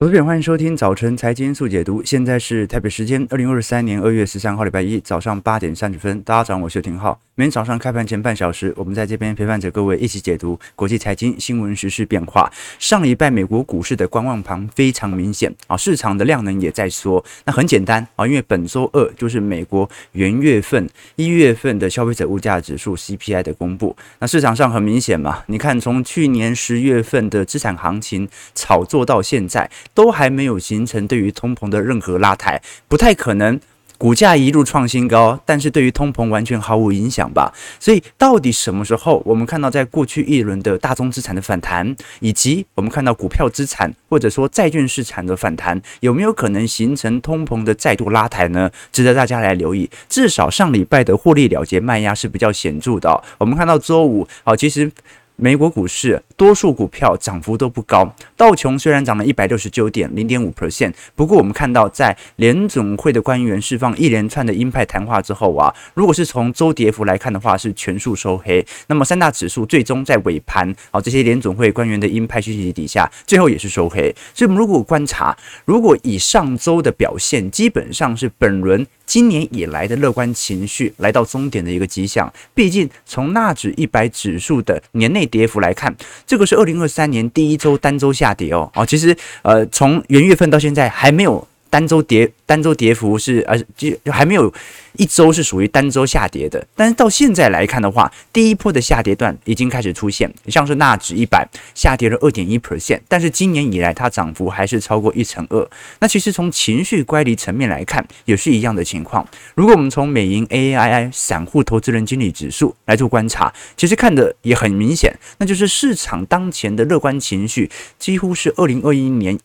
各位欢迎收听早晨财经速解读。现在是台北时间二零二三年二月十三号礼拜一早上八点三十分。大家早上好，我是廷浩。每天早上开盘前半小时，我们在这边陪伴着各位一起解读国际财经新闻、时事变化。上礼拜美国股市的观望盘非常明显啊，市场的量能也在缩。那很简单啊，因为本周二就是美国元月份一月份的消费者物价指数 CPI 的公布。那市场上很明显嘛，你看从去年十月份的资产行情炒作到现在。都还没有形成对于通膨的任何拉抬，不太可能。股价一路创新高，但是对于通膨完全毫无影响吧？所以到底什么时候我们看到在过去一轮的大宗资产的反弹，以及我们看到股票资产或者说债券市场的反弹，有没有可能形成通膨的再度拉抬呢？值得大家来留意。至少上礼拜的获利了结卖压是比较显著的。我们看到周五，好，其实。美国股市多数股票涨幅都不高，道琼虽然涨了一百六十九点零点五 percent，不过我们看到在联总会的官员释放一连串的鹰派谈话之后啊，如果是从周跌幅来看的话，是全数收黑。那么三大指数最终在尾盘啊，这些联总会官员的鹰派讯息底下，最后也是收黑。所以，我们如果观察，如果以上周的表现，基本上是本轮。今年以来的乐观情绪来到终点的一个迹象，毕竟从纳指一百指数的年内跌幅来看，这个是二零二三年第一周单周下跌哦，哦，其实呃从元月份到现在还没有。单周跌，单周跌幅是呃，就还没有一周是属于单周下跌的。但是到现在来看的话，第一波的下跌段已经开始出现，像是纳指一百下跌了二点一 percent，但是今年以来它涨幅还是超过一成二。那其实从情绪乖离层面来看，也是一样的情况。如果我们从美银 AAII 散户投资人经理指数来做观察，其实看的也很明显，那就是市场当前的乐观情绪几乎是二零二一年。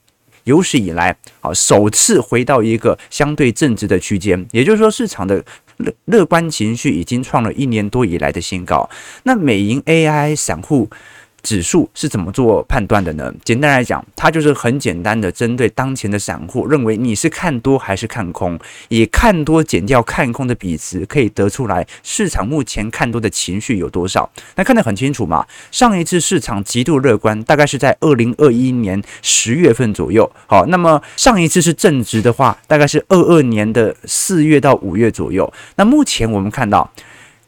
有史以来，啊，首次回到一个相对正值的区间，也就是说，市场的乐乐观情绪已经创了一年多以来的新高。那美银 AI 散户。指数是怎么做判断的呢？简单来讲，它就是很简单的针对当前的散户，认为你是看多还是看空，以看多减掉看空的比值，可以得出来市场目前看多的情绪有多少。那看得很清楚嘛。上一次市场极度乐观，大概是在二零二一年十月份左右。好，那么上一次是正值的话，大概是二二年的四月到五月左右。那目前我们看到。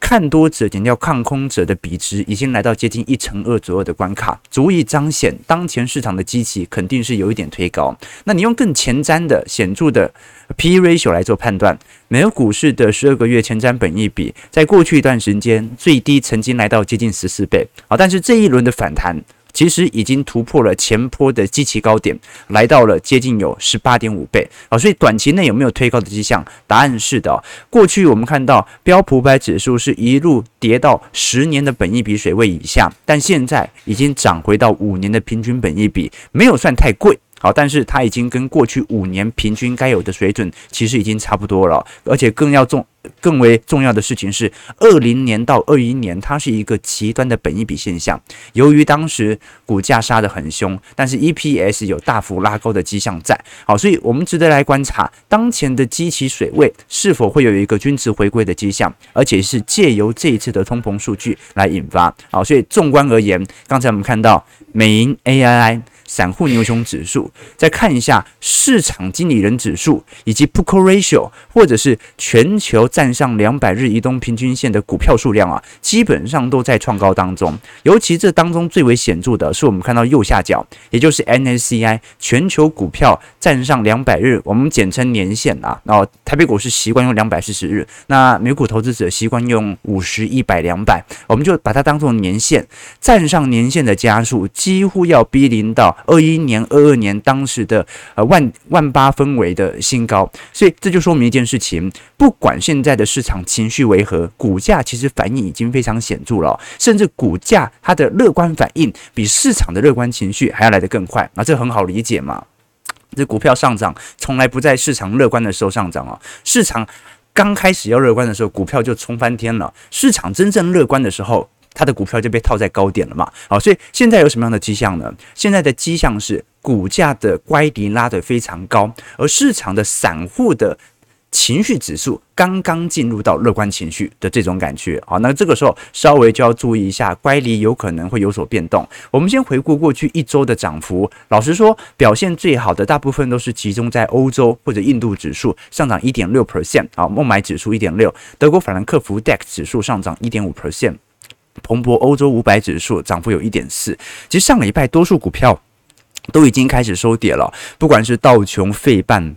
看多者减掉看空者的比值已经来到接近一成二左右的关卡，足以彰显当前市场的机器肯定是有一点推高。那你用更前瞻的显著的 P/E ratio 来做判断，美国股市的十二个月前瞻本益比在过去一段时间最低曾经来到接近十四倍好，但是这一轮的反弹。其实已经突破了前坡的基期高点，来到了接近有十八点五倍啊，所以短期内有没有推高的迹象？答案是的。过去我们看到标普百指数是一路跌到十年的本益比水位以下，但现在已经涨回到五年的平均本益比，没有算太贵。好，但是它已经跟过去五年平均该有的水准其实已经差不多了，而且更要重、更为重要的事情是，二零年到二一年它是一个极端的本益比现象。由于当时股价杀得很凶，但是 EPS 有大幅拉高的迹象在。好，所以我们值得来观察当前的基期水位是否会有一个均值回归的迹象，而且是借由这一次的通膨数据来引发。好，所以纵观而言，刚才我们看到美银 AII。散户牛熊指数，再看一下市场经理人指数，以及 Put Call Ratio，或者是全球站上两百日移动平均线的股票数量啊，基本上都在创高当中。尤其这当中最为显著的是，我们看到右下角，也就是 n s c i 全球股票站上两百日，我们简称年线啊。然后台北股市习惯用两百四十日，那美股投资者习惯用五十、一百、两百，我们就把它当做年线，站上年线的加数几乎要逼临到。二一年、二二年当时的呃万万八分围的新高，所以这就说明一件事情：不管现在的市场情绪为何，股价其实反应已经非常显著了，甚至股价它的乐观反应比市场的乐观情绪还要来得更快。那这很好理解嘛？这股票上涨从来不在市场乐观的时候上涨啊，市场刚开始要乐观的时候，股票就冲翻天了；市场真正乐观的时候。它的股票就被套在高点了嘛，好，所以现在有什么样的迹象呢？现在的迹象是股价的乖离拉得非常高，而市场的散户的情绪指数刚刚进入到乐观情绪的这种感觉，好，那这个时候稍微就要注意一下，乖离有可能会有所变动。我们先回顾过去一周的涨幅，老实说，表现最好的大部分都是集中在欧洲或者印度指数上涨一点六 percent，啊，孟买指数一点六，德国法兰克福 DAX 指数上涨一点五 percent，彭博欧洲五百指数涨幅有一点四。其实上礼拜多数股票都已经开始收跌了，不管是道琼、费半。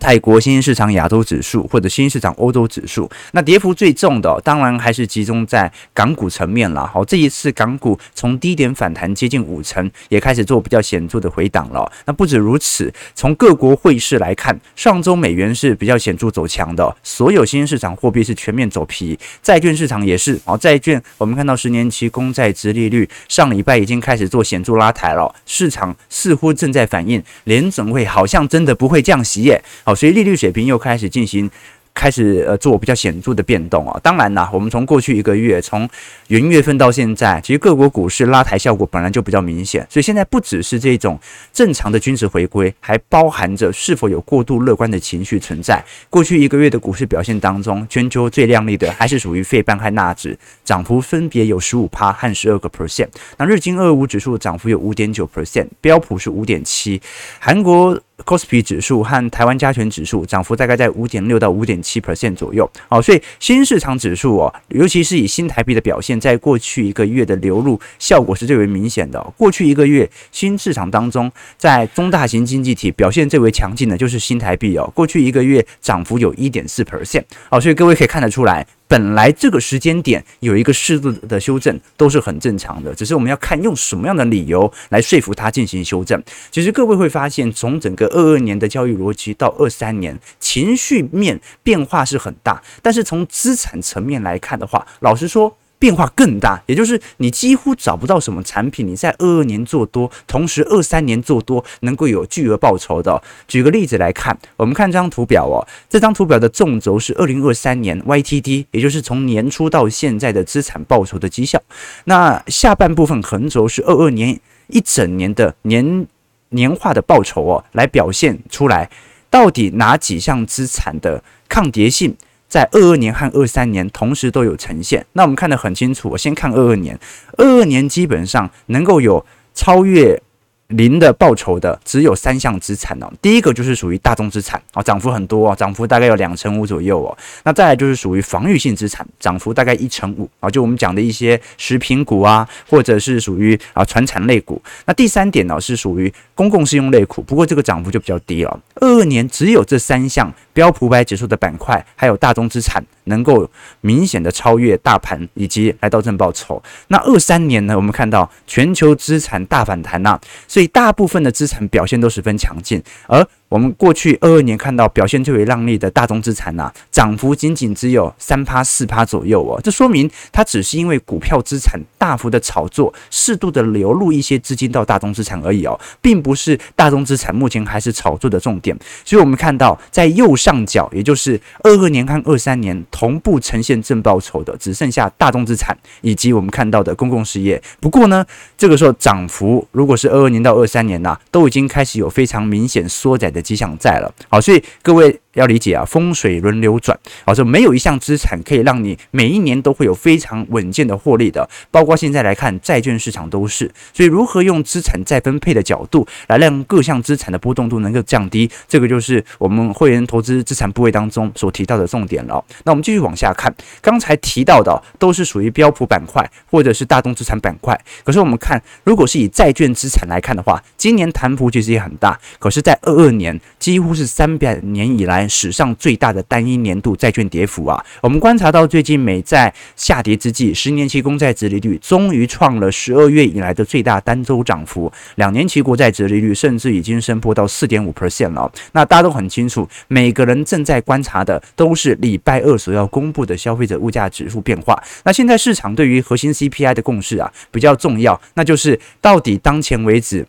泰国新兴市场亚洲指数或者新兴市场欧洲指数，那跌幅最重的当然还是集中在港股层面了。好，这一次港股从低点反弹接近五成，也开始做比较显著的回档了。那不止如此，从各国汇市来看，上周美元是比较显著走强的，所有新兴市场货币是全面走皮，债券市场也是。好，债券我们看到十年期公债殖利率上礼拜已经开始做显著拉抬了，市场似乎正在反映联准会好像真的不会降息耶。好，所以利率水平又开始进行。开始呃做比较显著的变动啊，当然啦，我们从过去一个月，从元月份到现在，其实各国股市拉抬效果本来就比较明显，所以现在不只是这种正常的均值回归，还包含着是否有过度乐观的情绪存在。过去一个月的股市表现当中，全球最亮丽的还是属于费半和纳指，涨幅分别有十五趴和十二个 percent。那日经二五指数涨幅有五点九 percent，标普是五点七，韩国。C o s p i 指数和台湾加权指数涨幅大概在五点六到五点七 percent 左右。好，所以新市场指数哦，尤其是以新台币的表现，在过去一个月的流入效果是最为明显的。过去一个月新市场当中，在中大型经济体表现最为强劲的就是新台币哦，过去一个月涨幅有一点四 percent。好，所以各位可以看得出来。本来这个时间点有一个适度的修正都是很正常的，只是我们要看用什么样的理由来说服它进行修正。其实各位会发现，从整个二二年的交易逻辑到二三年，情绪面变化是很大，但是从资产层面来看的话，老实说。变化更大，也就是你几乎找不到什么产品，你在二二年做多，同时二三年做多能够有巨额报酬的。举个例子来看，我们看这张图表哦，这张图表的纵轴是二零二三年 YTD，也就是从年初到现在的资产报酬的绩效。那下半部分横轴是二二年一整年的年年化的报酬哦，来表现出来到底哪几项资产的抗跌性。在二二年和二三年同时都有呈现，那我们看得很清楚。我先看二二年，二二年基本上能够有超越。零的报酬的只有三项资产哦，第一个就是属于大宗资产啊，涨幅很多啊，涨幅大概有两成五左右哦。那再来就是属于防御性资产，涨幅大概一成五啊，就我们讲的一些食品股啊，或者是属于啊传产类股。那第三点呢是属于公共适用类股，不过这个涨幅就比较低了。二二年只有这三项标普百指数的板块，还有大宗资产能够明显的超越大盘以及来到正报酬。那二三年呢，我们看到全球资产大反弹呐，所以。大部分的资产表现都十分强劲，而我们过去二二年看到表现最为亮丽的大宗资产呐，涨幅仅仅只有三趴四趴左右哦，这说明它只是因为股票资产大幅的炒作，适度的流入一些资金到大宗资产而已哦，并不是大宗资产目前还是炒作的重点。所以我们看到在右上角，也就是二二年和二三年同步呈现正报酬的，只剩下大宗资产以及我们看到的公共事业。不过呢，这个时候涨幅如果是二二年到二三年呐，都已经开始有非常明显缩窄的吉祥在了。好，所以各位。要理解啊，风水轮流转，好，这没有一项资产可以让你每一年都会有非常稳健的获利的，包括现在来看，债券市场都是。所以，如何用资产再分配的角度来让各项资产的波动度能够降低，这个就是我们会员投资资产部位当中所提到的重点了。那我们继续往下看，刚才提到的都是属于标普板块或者是大宗资产板块，可是我们看，如果是以债券资产来看的话，今年弹幅其实也很大，可是，在二二年几乎是三百年以来。史上最大的单一年度债券跌幅啊！我们观察到，最近美债下跌之际，十年期公债殖利率终于创了十二月以来的最大单周涨幅，两年期国债殖利率甚至已经升破到四点五 percent 了。那大家都很清楚，每个人正在观察的都是礼拜二所要公布的消费者物价指数变化。那现在市场对于核心 CPI 的共识啊比较重要，那就是到底当前为止。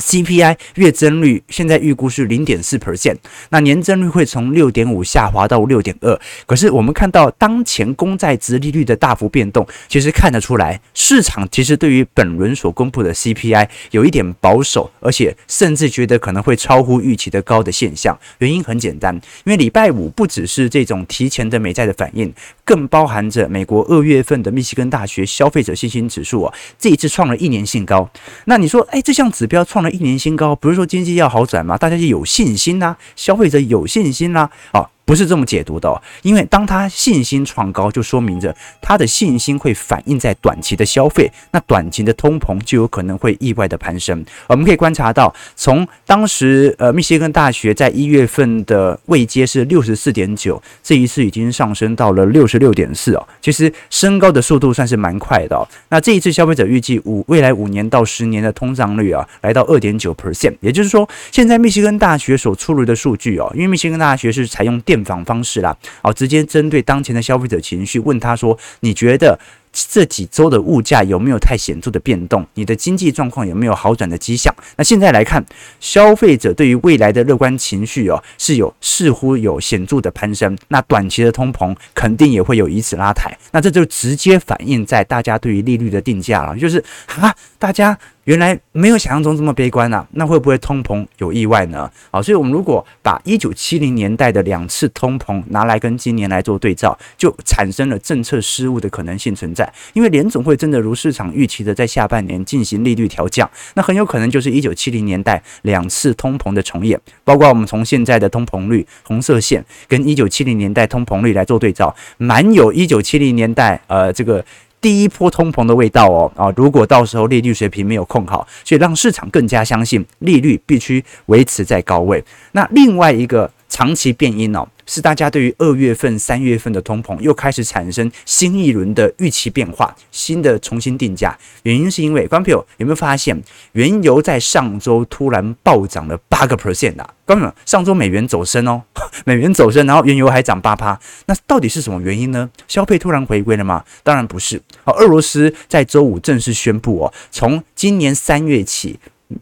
CPI 月增率现在预估是零点四 percent，那年增率会从六点五下滑到六点二。可是我们看到当前公债殖利率的大幅变动，其实看得出来，市场其实对于本轮所公布的 CPI 有一点保守，而且甚至觉得可能会超乎预期的高的现象。原因很简单，因为礼拜五不只是这种提前的美债的反应，更包含着美国二月份的密西根大学消费者信心指数啊，这一次创了一年新高。那你说，哎，这项指标创了一年新高，不是说经济要好转吗？大家就有信心呐、消费者有信心啦、啊。不是这么解读的哦，因为当他信心创高，就说明着他的信心会反映在短期的消费，那短期的通膨就有可能会意外的攀升。我们可以观察到，从当时呃密歇根大学在一月份的位阶是六十四点九，这一次已经上升到了六十六点四哦，其实升高的速度算是蛮快的哦。那这一次消费者预计五未来五年到十年的通胀率啊，来到二点九 percent，也就是说，现在密歇根大学所出炉的数据哦，因为密歇根大学是采用电访方式啦，哦，直接针对当前的消费者情绪，问他说：“你觉得？”这几周的物价有没有太显著的变动？你的经济状况有没有好转的迹象？那现在来看，消费者对于未来的乐观情绪哦，是有似乎有显著的攀升。那短期的通膨肯定也会有以此拉抬。那这就直接反映在大家对于利率的定价了，就是啊，大家原来没有想象中这么悲观啊，那会不会通膨有意外呢？好，所以我们如果把一九七零年代的两次通膨拿来跟今年来做对照，就产生了政策失误的可能性存在。因为联总会真的如市场预期的在下半年进行利率调降，那很有可能就是一九七零年代两次通膨的重演。包括我们从现在的通膨率红色线跟一九七零年代通膨率来做对照，蛮有一九七零年代呃这个第一波通膨的味道哦啊！如果到时候利率水平没有控好，所以让市场更加相信利率必须维持在高位。那另外一个长期变音哦。是大家对于二月份、三月份的通膨又开始产生新一轮的预期变化，新的重新定价。原因是因为，观众朋友有没有发现，原油在上周突然暴涨了八个 percent 啊？观众朋友，上周美元走升哦，美元走升，然后原油还涨八趴，那到底是什么原因呢？消费突然回归了吗？当然不是。好，俄罗斯在周五正式宣布哦，从今年三月起。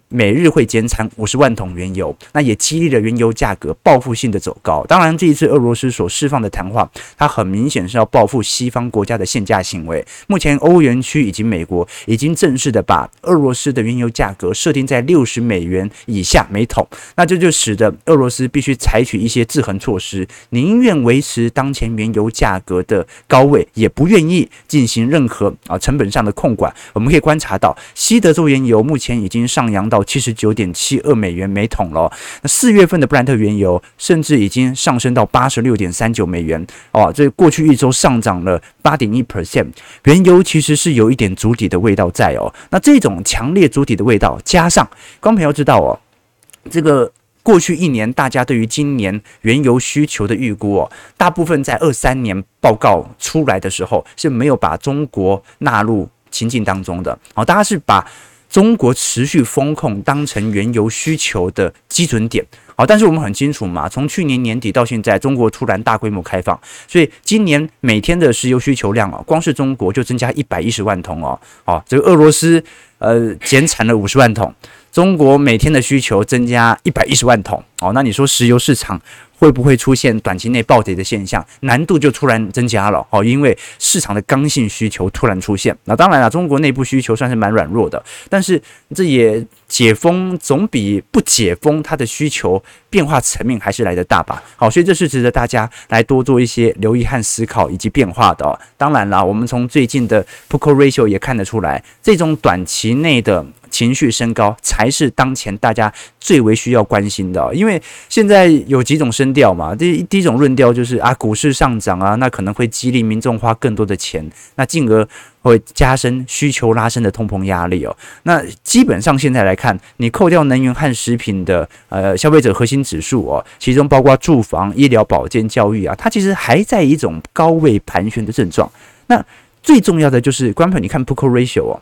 每日会减产五十万桶原油，那也激励了原油价格报复性的走高。当然，这一次俄罗斯所释放的谈话，它很明显是要报复西方国家的限价行为。目前，欧元区以及美国已经正式的把俄罗斯的原油价格设定在六十美元以下每桶，那这就使得俄罗斯必须采取一些制衡措施，宁愿维持当前原油价格的高位，也不愿意进行任何啊成本上的控管。我们可以观察到，西德州原油目前已经上扬。到到七十九点七二美元每桶了。那四月份的布兰特原油甚至已经上升到八十六点三九美元哦，这过去一周上涨了八点一 percent。原油其实是有一点筑底的味道在哦。那这种强烈筑底的味道，加上观众朋友知道哦，这个过去一年大家对于今年原油需求的预估哦，大部分在二三年报告出来的时候是没有把中国纳入情境当中的哦，大家是把。中国持续风控当成原油需求的基准点，好，但是我们很清楚嘛，从去年年底到现在，中国突然大规模开放，所以今年每天的石油需求量啊，光是中国就增加一百一十万桶哦，好，这个俄罗斯呃减产了五十万桶，中国每天的需求增加一百一十万桶，哦，那你说石油市场？会不会出现短期内暴跌的现象？难度就突然增加了哦，因为市场的刚性需求突然出现。那当然了，中国内部需求算是蛮软弱的，但是这也解封总比不解封它的需求变化层面还是来得大吧？好，所以这是值得大家来多做一些留意和思考以及变化的。当然了，我们从最近的 P/E ratio 也看得出来，这种短期内的。情绪升高才是当前大家最为需要关心的，因为现在有几种声调嘛。第第一种论调就是啊，股市上涨啊，那可能会激励民众花更多的钱，那进而会加深需求拉升的通膨压力哦。那基本上现在来看，你扣掉能源和食品的呃消费者核心指数哦，其中包括住房、医疗保健、教育啊，它其实还在一种高位盘旋的症状。那最重要的就是，观众你看 P/E ratio 哦。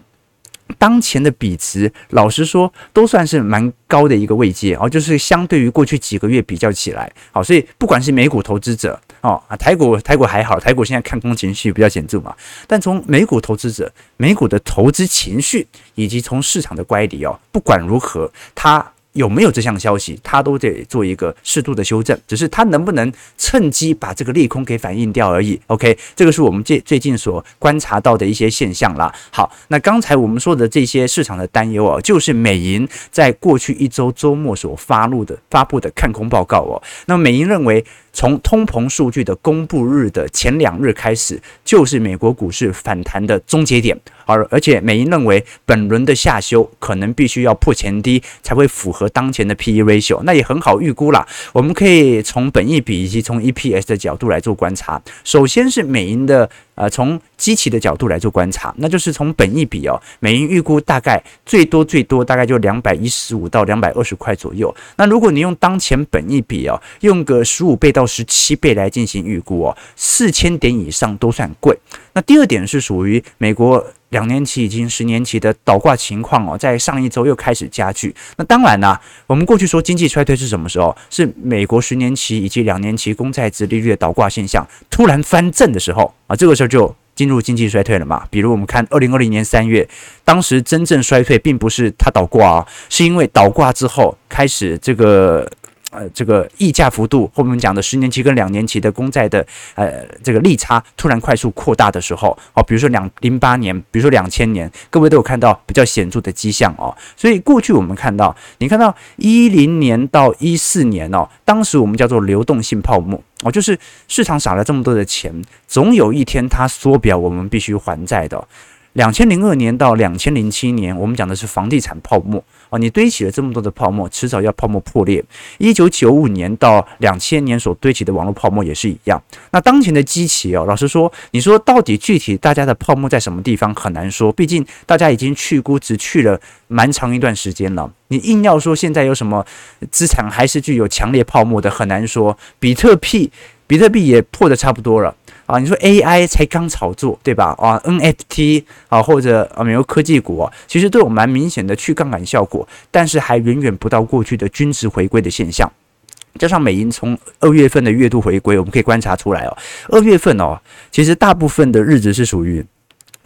当前的比值，老实说，都算是蛮高的一个位阶哦，就是相对于过去几个月比较起来，好，所以不管是美股投资者哦啊，台股台股还好，台股现在看空情绪比较显著嘛。但从美股投资者、美股的投资情绪，以及从市场的乖离哦，不管如何，它。有没有这项消息，它都得做一个适度的修正，只是它能不能趁机把这个利空给反映掉而已。OK，这个是我们最最近所观察到的一些现象啦。好，那刚才我们说的这些市场的担忧哦，就是美银在过去一周周末所发布的发布的看空报告哦。那美银认为。从通膨数据的公布日的前两日开始，就是美国股市反弹的终结点。而而且美银认为，本轮的下修可能必须要破前低，才会符合当前的 P/E ratio。那也很好预估啦。我们可以从本益比以及从 EPS 的角度来做观察。首先是美银的。呃，从基期的角度来做观察，那就是从本益比哦，美银预估大概最多最多大概就两百一十五到两百二十块左右。那如果你用当前本益比哦，用个十五倍到十七倍来进行预估哦，四千点以上都算贵。那第二点是属于美国。两年期已经十年期的倒挂情况哦，在上一周又开始加剧。那当然啦，我们过去说经济衰退是什么时候？是美国十年期以及两年期公债殖利率的倒挂现象突然翻正的时候啊，这个时候就进入经济衰退了嘛。比如我们看二零二零年三月，当时真正衰退并不是它倒挂啊，是因为倒挂之后开始这个。呃，这个溢价幅度，后面讲的十年期跟两年期的公债的呃这个利差突然快速扩大的时候，哦，比如说两零八年，比如说两千年，各位都有看到比较显著的迹象哦。所以过去我们看到，你看到一零年到一四年哦，当时我们叫做流动性泡沫哦，就是市场撒了这么多的钱，总有一天它缩表，我们必须还债的。两千零二年到两千零七年，我们讲的是房地产泡沫啊，你堆起了这么多的泡沫，迟早要泡沫破裂。一九九五年到两千年所堆起的网络泡沫也是一样。那当前的机器哦，老实说，你说到底具体大家的泡沫在什么地方很难说，毕竟大家已经去估值去了蛮长一段时间了。你硬要说现在有什么资产还是具有强烈泡沫的，很难说。比特币，比特币也破得差不多了。啊，你说 AI 才刚炒作，对吧？啊，NFT 啊，或者啊，美国科技股啊，其实都有蛮明显的去杠杆效果，但是还远远不到过去的均值回归的现象。加上美银从二月份的月度回归，我们可以观察出来哦，二月份哦，其实大部分的日子是属于。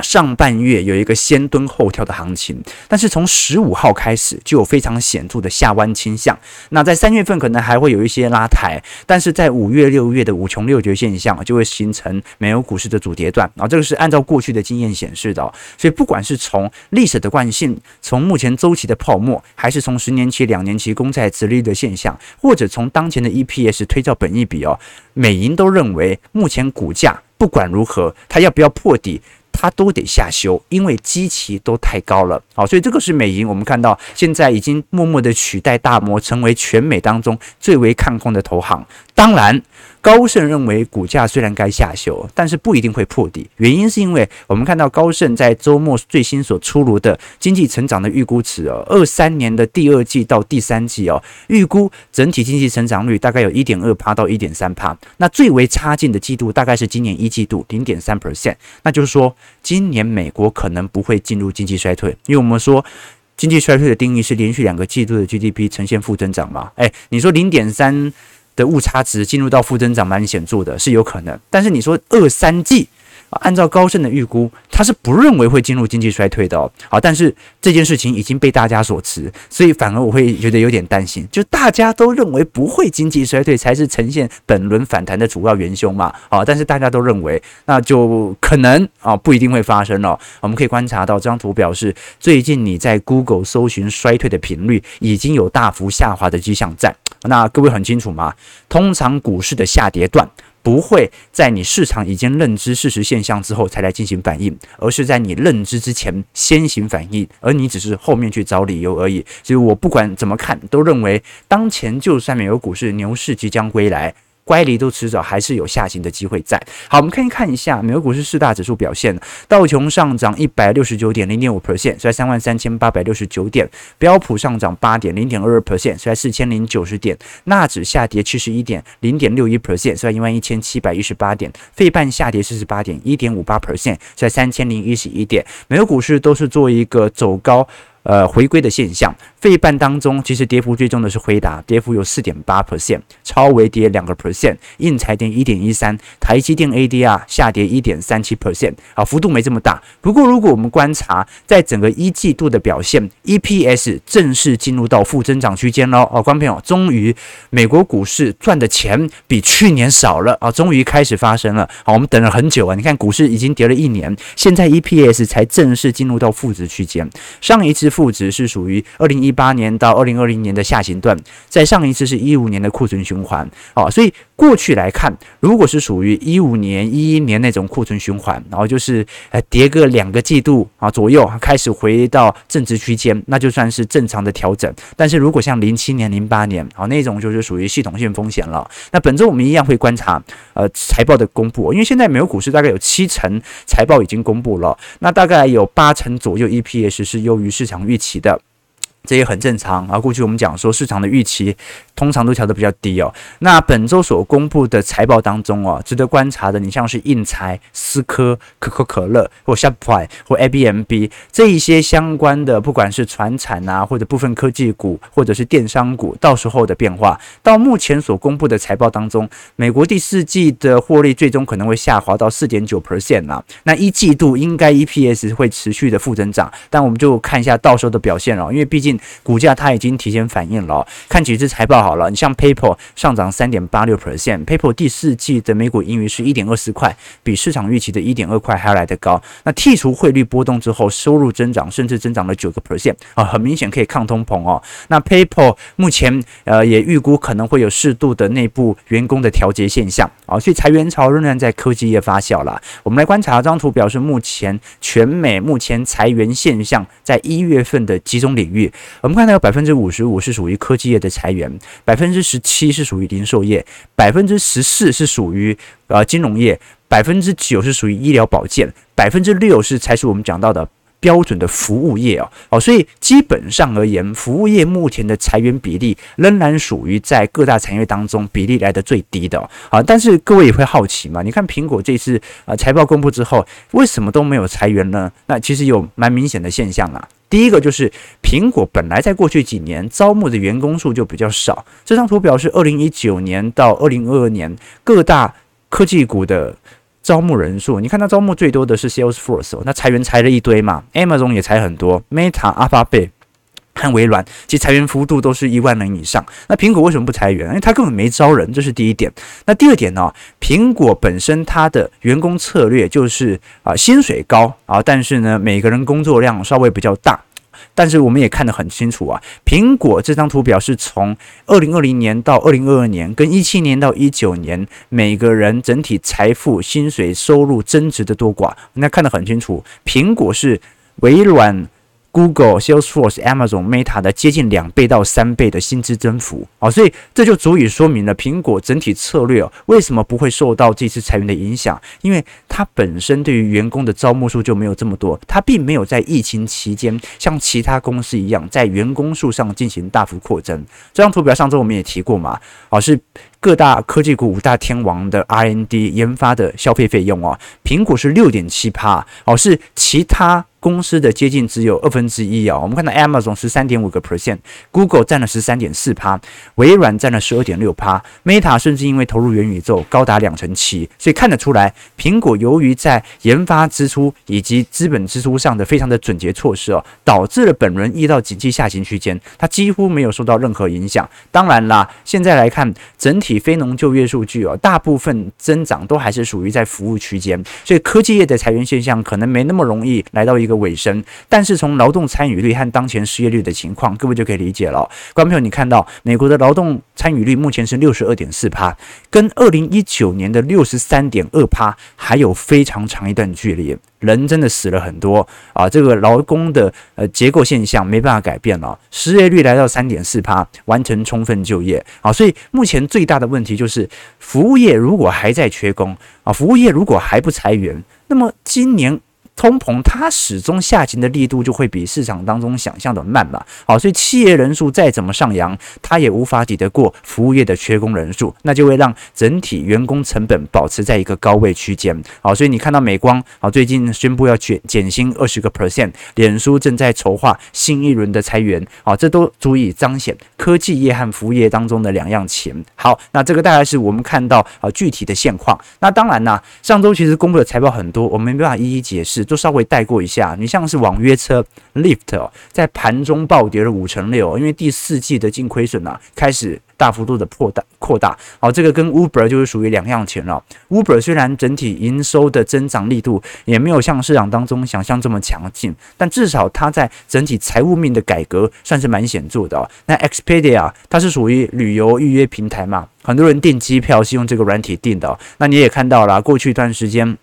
上半月有一个先蹲后跳的行情，但是从十五号开始就有非常显著的下弯倾向。那在三月份可能还会有一些拉抬，但是在五月、六月的五穷六绝现象就会形成美国股市的主跌段啊。这个是按照过去的经验显示的。所以不管是从历史的惯性，从目前周期的泡沫，还是从十年期、两年期公债殖利率的现象，或者从当前的 EPS 推照本益比哦，美银都认为目前股价不管如何，它要不要破底？它都得下修，因为基期都太高了。好，所以这个是美银，我们看到现在已经默默的取代大摩，成为全美当中最为看空的投行。当然。高盛认为股价虽然该下修，但是不一定会破底。原因是因为我们看到高盛在周末最新所出炉的经济成长的预估值哦，二三年的第二季到第三季哦，预估整体经济成长率大概有一点二趴到一点三趴。那最为差劲的季度大概是今年一季度零点三 percent，那就是说今年美国可能不会进入经济衰退，因为我们说经济衰退的定义是连续两个季度的 GDP 呈现负增长嘛。诶，你说零点三。的误差值进入到负增长蛮显著的，是有可能。但是你说二三季，按照高盛的预估，他是不认为会进入经济衰退的哦。好，但是这件事情已经被大家所持，所以反而我会觉得有点担心。就大家都认为不会经济衰退才是呈现本轮反弹的主要元凶嘛。好，但是大家都认为，那就可能啊不一定会发生了。我们可以观察到这张图表示，最近你在 Google 搜寻衰退的频率已经有大幅下滑的迹象在。那各位很清楚吗？通常股市的下跌段不会在你市场已经认知事实现象之后才来进行反应，而是在你认知之前先行反应，而你只是后面去找理由而已。所以我不管怎么看，都认为当前就算美国股市牛市即将归来。乖离都迟早还是有下行的机会在。好，我们可以看一下美国股市四大指数表现。道琼上涨一百六十九点零点五 percent，在三万三千八百六十九点。标普上涨八点零点二二 percent，在四千零九十点。纳指下跌七十一点零点六一 percent，在一万一千七百一十八点。费半下跌四十八点一点五八 percent，在三千零一十一点。美国股市都是做一个走高。呃，回归的现象，费半当中其实跌幅最重的是辉达，跌幅有四点八 percent，超微跌两个 percent，应材跌一点一三，台积电 ADR 下跌一点三七 percent，啊，幅度没这么大。不过如果我们观察在整个一季度的表现，EPS 正式进入到负增长区间喽，哦，观众朋友，终于美国股市赚的钱比去年少了啊，终于开始发生了。好，我们等了很久啊，你看股市已经跌了一年，现在 EPS 才正式进入到负值区间，上一次。负值是属于二零一八年到二零二零年的下行段，在上一次是一五年的库存循环。啊，所以过去来看，如果是属于一五年、一一年那种库存循环，然后就是呃跌个两个季度啊左右，开始回到正值区间，那就算是正常的调整。但是如果像零七年、零八年啊那种，就是属于系统性风险了。那本周我们一样会观察呃财报的公布，因为现在美国股市大概有七成财报已经公布了，那大概有八成左右 EPS 是优于市场预期的。这也很正常啊。过去我们讲说，市场的预期通常都调得比较低哦。那本周所公布的财报当中哦，值得观察的，你像是应材、思科、可口可乐或 Shopify 或 ABNB 这一些相关的，不管是传产啊，或者部分科技股，或者是电商股，到时候的变化，到目前所公布的财报当中，美国第四季的获利最终可能会下滑到四点九 percent 啊。那一季度应该 EPS 会持续的负增长，但我们就看一下到时候的表现哦，因为毕竟。股价它已经提前反应了，看几只财报好了。你像 PayPal 上涨三点八六 percent，PayPal 第四季的每股盈余是一点二四块，比市场预期的一点二块还要来得高。那剔除汇率波动之后，收入增长甚至增长了九个 percent 啊，很明显可以抗通膨哦。那 PayPal 目前呃也预估可能会有适度的内部员工的调节现象啊，所以裁员潮仍然在科技业发酵了。我们来观察这张图，表示目前全美目前裁员现象在一月份的集中领域。我们看到有百分之五十五是属于科技业的裁员，百分之十七是属于零售业，百分之十四是属于呃金融业，百分之九是属于医疗保健，百分之六是才是我们讲到的标准的服务业哦哦，所以基本上而言，服务业目前的裁员比例仍然属于在各大产业当中比例来的最低的啊。但是各位也会好奇嘛，你看苹果这次啊财报公布之后，为什么都没有裁员呢？那其实有蛮明显的现象啊。第一个就是苹果本来在过去几年招募的员工数就比较少。这张图表是二零一九年到二零二二年各大科技股的招募人数。你看它招募最多的是 Salesforce，那裁员裁了一堆嘛。Amazon 也裁很多，Meta、Alphabet 和微软，其实裁员幅度都是一万人以上。那苹果为什么不裁员？因为它根本没招人，这是第一点。那第二点呢？苹果本身它的员工策略就是啊薪水高啊，但是呢每个人工作量稍微比较大。但是我们也看得很清楚啊，苹果这张图表是从二零二零年到二零二二年，跟一七年到一九年每个人整体财富、薪水、收入增值的多寡，那看得很清楚，苹果是微软。Google、Salesforce、Amazon、Meta 的接近两倍到三倍的薪资增幅啊，所以这就足以说明了苹果整体策略哦，为什么不会受到这次裁员的影响？因为它本身对于员工的招募数就没有这么多，它并没有在疫情期间像其他公司一样在员工数上进行大幅扩增。这张图表上周我们也提过嘛，啊是。各大科技股五大天王的 R&D 研发的消费费用哦，苹果是六点七趴哦，是其他公司的接近只有二分之一哦。我们看到 Amazon 十三点五个 percent，Google 占了十三点四趴，微软占了十二点六趴，Meta 甚至因为投入元宇宙高达两成七，所以看得出来，苹果由于在研发支出以及资本支出上的非常的准节措施哦，导致了本轮遇到经济下行区间，它几乎没有受到任何影响。当然啦，现在来看整体。非农就业数据哦，大部分增长都还是属于在服务区间，所以科技业的裁员现象可能没那么容易来到一个尾声。但是从劳动参与率和当前失业率的情况，各位就可以理解了。观众朋友，你看到美国的劳动参与率目前是六十二点四趴，跟二零一九年的六十三点二趴还有非常长一段距离。人真的死了很多啊！这个劳工的呃结构现象没办法改变了，失业率来到三点四趴，完成充分就业啊！所以目前最大的问题就是，服务业如果还在缺工啊，服务业如果还不裁员，那么今年通膨它始终下行的力度就会比市场当中想象的慢嘛。好，所以企业人数再怎么上扬，它也无法抵得过服务业的缺工人数，那就会让整体员工成本保持在一个高位区间。好，所以你看到美光啊，最近宣布要减减薪二十个 percent，脸书正在筹划新一轮的裁员，好，这都足以彰显科技业和服务业当中的两样钱。好，那这个大概是我们看到啊具体的现况。那当然呢，上周其实公布的财报很多，我们没办法一一解释，就稍微带过一下。你像是网约车 Lyft 哦，在盘中暴跌了五成六，因为第四季的净亏损啊开始。大幅度的扩大扩大，好，这个跟 Uber 就是属于两样钱了。Uber 虽然整体营收的增长力度也没有像市场当中想象这么强劲，但至少它在整体财务面的改革算是蛮显著的。那 Expedia 它是属于旅游预约平台嘛，很多人订机票是用这个软体订的。那你也看到了，过去一段时间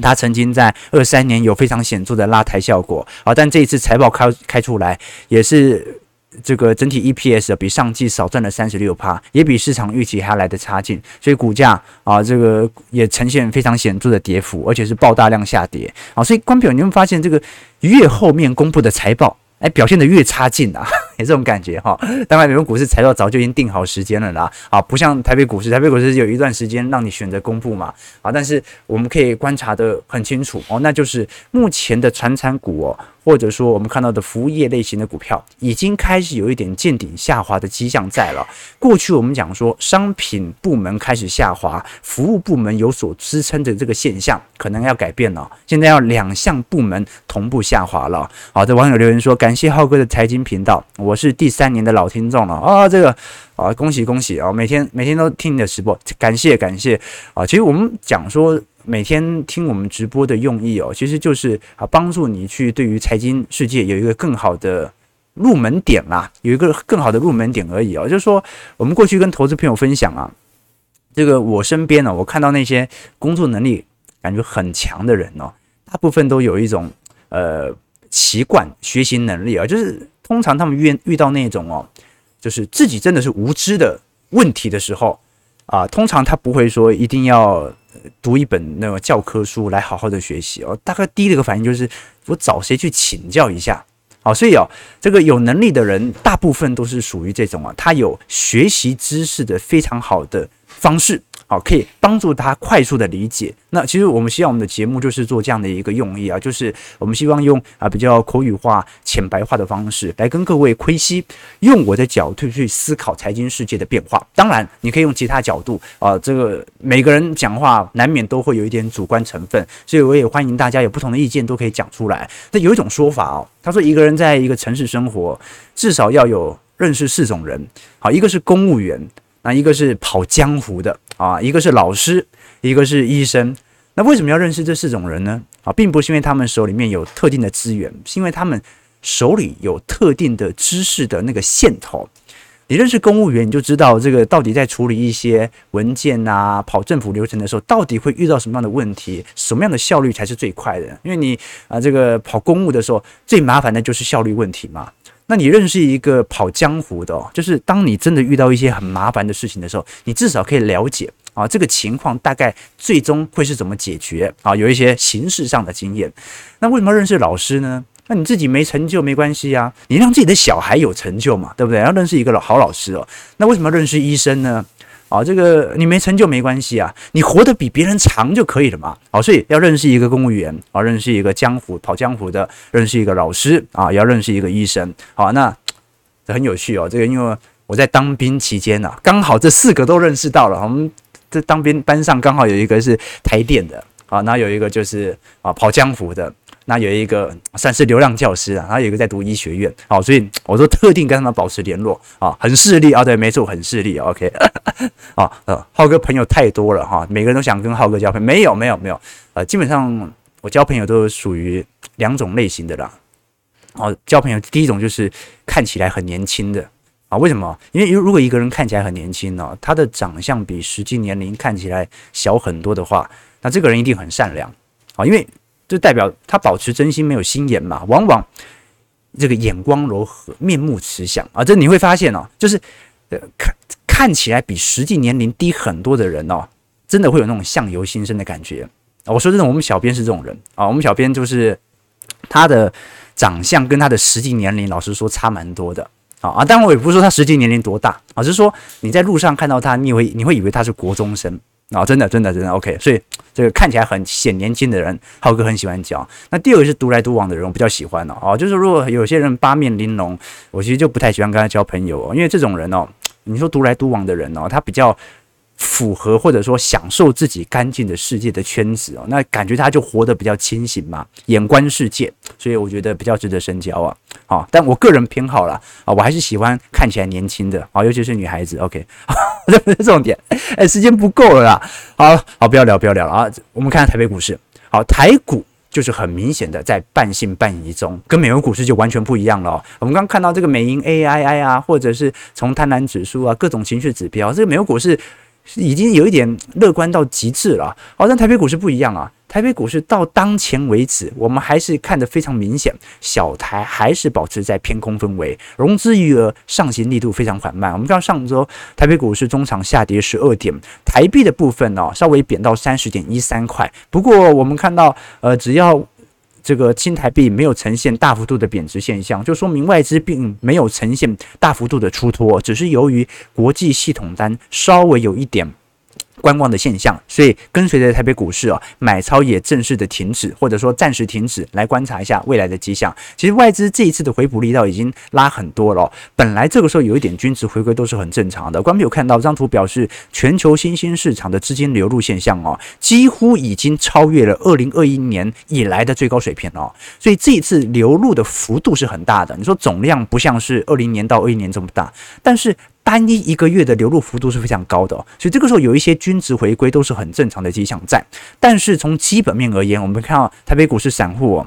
它曾经在二三年有非常显著的拉抬效果啊，但这一次财报开开出来也是。这个整体 EPS 比上季少赚了三十六趴，也比市场预期还来的差劲，所以股价啊，这个也呈现非常显著的跌幅，而且是爆大量下跌啊，所以观表，你会发现这个越后面公布的财报，哎，表现得越差劲啊，有这种感觉哈。当然，美国股市材料早就已经定好时间了啦，啊，不像台北股市，台北股市有一段时间让你选择公布嘛，啊，但是我们可以观察得很清楚哦，那就是目前的传产股哦。或者说，我们看到的服务业类型的股票已经开始有一点见顶下滑的迹象在了。过去我们讲说，商品部门开始下滑，服务部门有所支撑的这个现象，可能要改变了。现在要两项部门同步下滑了。好的，网友留言说：“感谢浩哥的财经频道，我是第三年的老听众了啊，这个啊，恭喜恭喜啊，每天每天都听你的直播，感谢感谢啊。其实我们讲说。”每天听我们直播的用意哦，其实就是啊，帮助你去对于财经世界有一个更好的入门点啦，有一个更好的入门点而已哦。就是说，我们过去跟投资朋友分享啊，这个我身边呢，我看到那些工作能力感觉很强的人哦，大部分都有一种呃习惯学习能力啊，就是通常他们遇遇到那种哦，就是自己真的是无知的问题的时候啊，通常他不会说一定要。读一本那个教科书来好好的学习哦，大概第一个反应就是我找谁去请教一下，好，所以哦，这个有能力的人大部分都是属于这种啊，他有学习知识的非常好的方式。好，可以帮助他快速的理解。那其实我们希望我们的节目就是做这样的一个用意啊，就是我们希望用啊比较口语化、浅白话的方式来跟各位窥析，用我的角度去思考财经世界的变化。当然，你可以用其他角度啊，这个每个人讲话难免都会有一点主观成分，所以我也欢迎大家有不同的意见都可以讲出来。那有一种说法哦，他说一个人在一个城市生活，至少要有认识四种人。好，一个是公务员。那一个是跑江湖的啊，一个是老师，一个是医生。那为什么要认识这四种人呢？啊，并不是因为他们手里面有特定的资源，是因为他们手里有特定的知识的那个线头。你认识公务员，你就知道这个到底在处理一些文件啊、跑政府流程的时候，到底会遇到什么样的问题，什么样的效率才是最快的？因为你啊，这个跑公务的时候，最麻烦的就是效率问题嘛。那你认识一个跑江湖的哦，就是当你真的遇到一些很麻烦的事情的时候，你至少可以了解啊，这个情况大概最终会是怎么解决啊，有一些形式上的经验。那为什么要认识老师呢？那你自己没成就没关系啊，你让自己的小孩有成就嘛，对不对？要认识一个老好老师哦。那为什么要认识医生呢？啊，这个你没成就没关系啊，你活得比别人长就可以了嘛。好，所以要认识一个公务员啊，认识一个江湖跑江湖的，认识一个老师啊，要认识一个医生。好，那这很有趣哦。这个因为我在当兵期间呢，刚好这四个都认识到了。我们这当兵班上刚好有一个是台电的啊，那有一个就是啊跑江湖的。那有一个算是流浪教师啊，然后有一个在读医学院，好，所以我说特定跟他们保持联络啊，很势利啊，对，没错，很势利，OK，啊，呃，浩哥朋友太多了哈，每个人都想跟浩哥交朋友，没有，没有，没有，呃，基本上我交朋友都属于两种类型的啦，哦，交朋友第一种就是看起来很年轻的啊，为什么？因为如果一个人看起来很年轻呢，他的长相比实际年龄看起来小很多的话，那这个人一定很善良啊，因为。就代表他保持真心，没有心眼嘛。往往这个眼光柔和，面目慈祥啊。这你会发现哦，就是看看起来比实际年龄低很多的人哦，真的会有那种相由心生的感觉我说真的，我们小编是这种人啊，我们小编就是他的长相跟他的实际年龄，老实说差蛮多的啊啊！当然我也不是说他实际年龄多大啊，只是说你在路上看到他，你会你会以为他是国中生啊，真的真的真的 OK。所以这个看起来很显年轻的人，浩哥很喜欢讲。那第二个是独来独往的人，我比较喜欢哦，就是如果有些人八面玲珑，我其实就不太喜欢跟他交朋友哦，因为这种人哦，你说独来独往的人哦，他比较。符合或者说享受自己干净的世界的圈子哦，那感觉他就活得比较清醒嘛，眼观世界，所以我觉得比较值得深交啊。好，但我个人偏好啦，啊，我还是喜欢看起来年轻的啊，尤其是女孩子。OK，这不是重点，哎，时间不够了啦。好好，不要聊，不要聊了啊。我们看看台北股市，好，台股就是很明显的在半信半疑中，跟美国股市就完全不一样了。我们刚刚看到这个美银 AII 啊，或者是从贪婪指数啊，各种情绪指标，这个美国股市。已经有一点乐观到极致了，好，但台北股市不一样啊。台北股市到当前为止，我们还是看得非常明显，小台还是保持在偏空氛围，融资余额上行力度非常缓慢。我们看上周台北股市中场下跌十二点，台币的部分呢、哦、稍微贬到三十点一三块。不过我们看到，呃，只要这个新台币没有呈现大幅度的贬值现象，就说明外资并没有呈现大幅度的出脱，只是由于国际系统单稍微有一点。观望的现象，所以跟随着台北股市啊，买超也正式的停止，或者说暂时停止，来观察一下未来的迹象。其实外资这一次的回补力道已经拉很多了，本来这个时候有一点均值回归都是很正常的。观众有看到这张图，表示全球新兴市场的资金流入现象哦，几乎已经超越了二零二一年以来的最高水平哦，所以这一次流入的幅度是很大的。你说总量不像是二零年到二一年这么大，但是。单一一个月的流入幅度是非常高的，所以这个时候有一些均值回归都是很正常的迹象在。但是从基本面而言，我们看到台北股市散户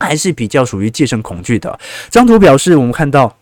还是比较属于借胜恐惧的。这张图表示，我们看到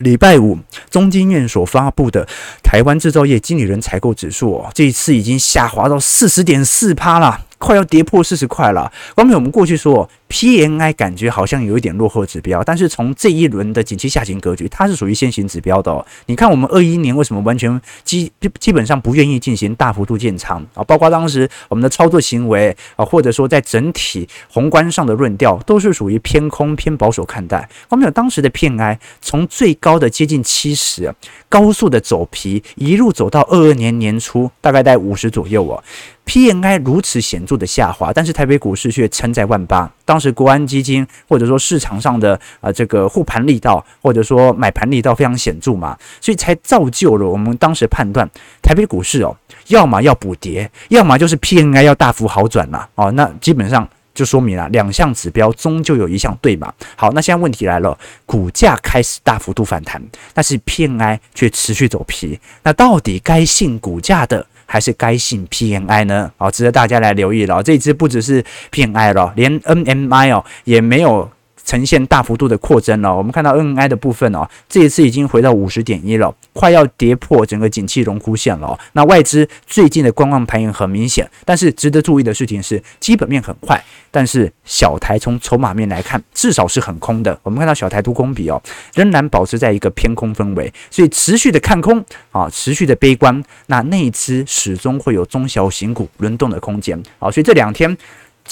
礼拜五中经院所发布的台湾制造业经理人采购指数哦，这一次已经下滑到四十点四趴了。快要跌破四十块了。光凭我们过去说，PMI 感觉好像有一点落后指标，但是从这一轮的景气下行格局，它是属于先行指标的哦。你看我们二一年为什么完全基基本上不愿意进行大幅度建仓啊？包括当时我们的操作行为啊，或者说在整体宏观上的论调，都是属于偏空偏保守看待。光凭当时的 PMI 从最高的接近七十，高速的走皮，一路走到二二年年初，大概在五十左右哦。PMI 如此显著的下滑，但是台北股市却撑在万八。当时国安基金或者说市场上的啊、这个护盘力道或者说买盘力道非常显著嘛，所以才造就了我们当时判断台北股市哦，要么要补跌，要么就是 PMI 要大幅好转了哦。那基本上就说明了两项指标终究有一项对嘛。好，那现在问题来了，股价开始大幅度反弹，但是 PMI 却持续走皮，那到底该信股价的？还是该信 PMI 呢？哦，值得大家来留意了。这一支不只是 PMI 了，连 NMI 哦也没有。呈现大幅度的扩增了，我们看到 N I 的部分哦，这一次已经回到五十点一了，快要跌破整个景气荣枯线了。那外资最近的观望盘也很明显，但是值得注意的事情是，基本面很坏，但是小台从筹码面来看，至少是很空的。我们看到小台多空比哦，仍然保持在一个偏空氛围，所以持续的看空啊，持续的悲观。那内资始终会有中小型股轮动的空间啊，所以这两天。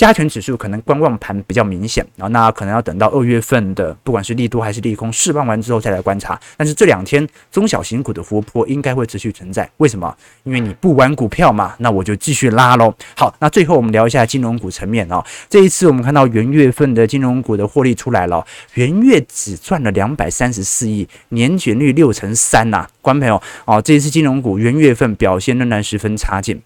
加权指数可能观望盘比较明显啊，那可能要等到二月份的不管是利多还是利空释放完之后再来观察。但是这两天中小型股的活泼应该会持续存在。为什么？因为你不玩股票嘛，那我就继续拉喽。好，那最后我们聊一下金融股层面啊。这一次我们看到元月份的金融股的获利出来了，元月只赚了两百三十四亿，年减率六成三呐。观朋友啊，这一次金融股元月份表现仍然十分差劲。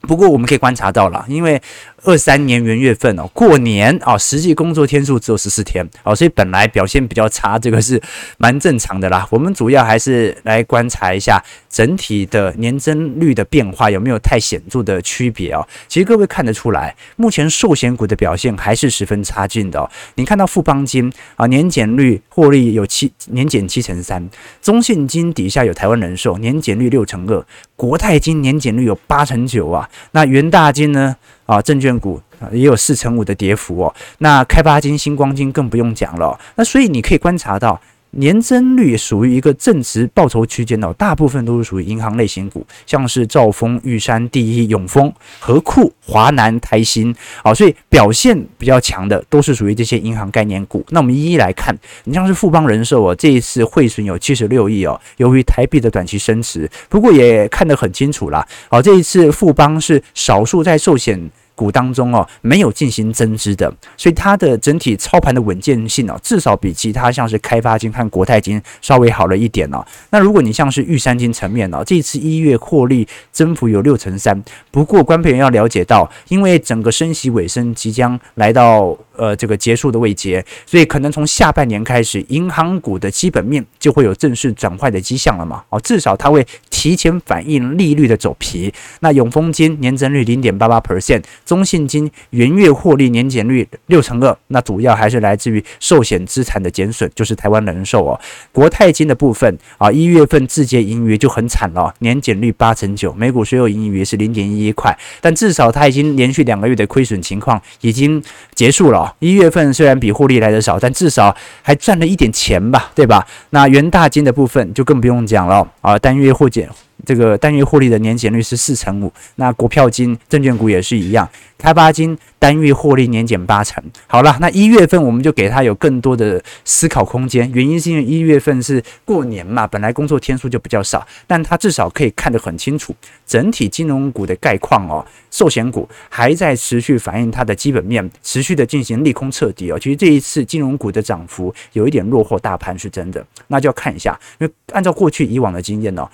不过我们可以观察到了，因为二三年元月份哦，过年啊，实际工作天数只有十四天哦，所以本来表现比较差，这个是蛮正常的啦。我们主要还是来观察一下整体的年增率的变化有没有太显著的区别哦。其实各位看得出来，目前寿险股的表现还是十分差劲的哦。你看到富邦金啊，年减率获利有七年减七成三，中信金底下有台湾人寿年减率六成二，国泰金年减率有八成九啊。那元大金呢？啊，证券股也有四成五的跌幅哦。那开发金、星光金更不用讲了。那所以你可以观察到，年增率属于一个正值报酬区间哦，大部分都是属于银行类型股，像是兆丰、玉山、第一、永丰、和库、华南、台新啊，所以表现比较强的都是属于这些银行概念股。那我们一一来看，你像是富邦人寿哦，这一次汇损有七十六亿哦，由于台币的短期升值，不过也看得很清楚啦。哦，这一次富邦是少数在寿险。股当中哦，没有进行增资的，所以它的整体操盘的稳健性哦，至少比其他像是开发金和国泰金稍微好了一点哦。那如果你像是玉山金层面哦，这次一月获利增幅有六成三，不过观众朋友要了解到，因为整个升息尾声即将来到。呃，这个结束的未结，所以可能从下半年开始，银行股的基本面就会有正式转坏的迹象了嘛？哦，至少它会提前反映利率的走皮。那永丰金年增率零点八八 percent，中信金元月获利年减率六成二，那主要还是来自于寿险资产的减损，就是台湾人寿哦。国泰金的部分啊，一月份自结盈余就很惨了，年减率八成九，每股所有盈余是零点一一块，但至少它已经连续两个月的亏损情况已经结束了。一月份虽然比获利来的少，但至少还赚了一点钱吧，对吧？那元大金的部分就更不用讲了啊，单月获减。这个单月获利的年减率是四成五，那国票金证券股也是一样，开发金单月获利年减八成。好了，那一月份我们就给他有更多的思考空间，原因是因为一月份是过年嘛，本来工作天数就比较少，但他至少可以看得很清楚整体金融股的概况哦，寿险股还在持续反映它的基本面，持续的进行利空彻底哦。其实这一次金融股的涨幅有一点落后大盘是真的，那就要看一下，因为按照过去以往的经验哦。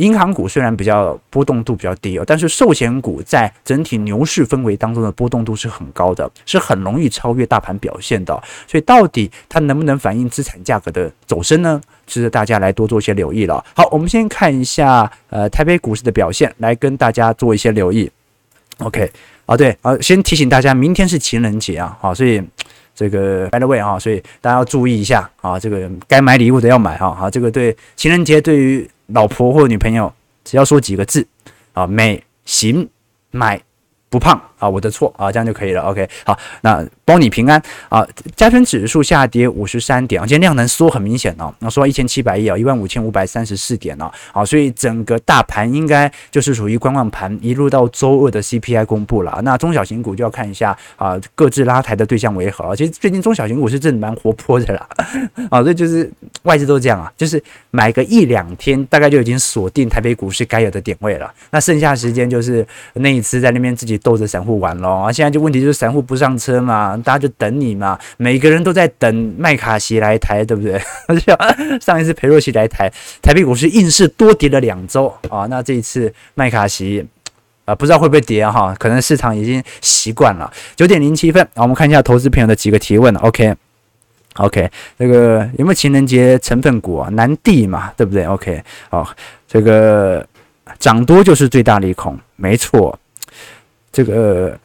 银行股虽然比较波动度比较低哦，但是寿险股在整体牛市氛围当中的波动度是很高的，是很容易超越大盘表现的。所以到底它能不能反映资产价格的走升呢？值得大家来多做一些留意了。好，我们先看一下呃台北股市的表现，来跟大家做一些留意。OK，啊对啊，先提醒大家，明天是情人节啊，好，所以这个 by the way 啊，所以大家要注意一下啊，这个该买礼物的要买哈，好，这个对情人节对于。老婆或女朋友，只要说几个字啊，美、行、买、不胖啊，我的错啊，这样就可以了。OK，好，那。保你平安啊！加权指数下跌五十三点，今天量能缩很明显哦，那缩到一千七百亿啊，一万五千五百三十四点哦，好，所以整个大盘应该就是属于观望盘，一路到周二的 CPI 公布了，那中小型股就要看一下啊，各自拉抬的对象为何。其实最近中小型股是真的蛮活泼的啦，啊，这就是外资都这样啊，就是买个一两天，大概就已经锁定台北股市该有的点位了，那剩下时间就是那一次在那边自己逗着散户不玩喽，啊，现在就问题就是散户不上车嘛。大家就等你嘛，每个人都在等麦卡锡来台，对不对？上一次裴洛西来台，台币股市硬是多跌了两周啊。那这一次麦卡锡啊，不知道会不会跌哈？可能市场已经习惯了。九点零七分，我们看一下投资朋友的几个提问。OK，OK，这个有没有情人节成分股啊？南帝嘛，对不对？OK，好，这个涨多就是最大利空，没错。这个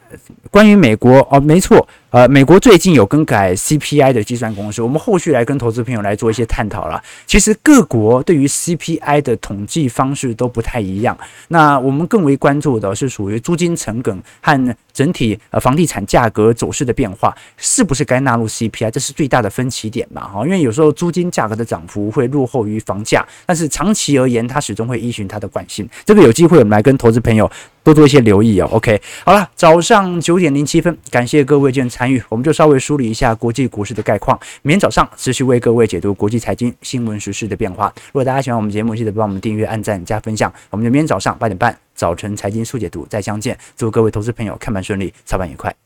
关于美国哦，没错。呃，美国最近有更改 CPI 的计算公式，我们后续来跟投资朋友来做一些探讨了。其实各国对于 CPI 的统计方式都不太一样。那我们更为关注的是属于租金成本和整体呃房地产价格走势的变化，是不是该纳入 CPI？这是最大的分歧点嘛？哈，因为有时候租金价格的涨幅会落后于房价，但是长期而言，它始终会依循它的惯性。这个有机会我们来跟投资朋友多做一些留意哦。OK，好了，早上九点零七分，感谢各位今天参。我们就稍微梳理一下国际股市的概况。明天早上持续为各位解读国际财经新闻时事的变化。如果大家喜欢我们节目，记得帮我们订阅、按赞、加分享。我们就明天早上八点半早晨财经速解读再相见。祝各位投资朋友看盘顺利，操盘愉快。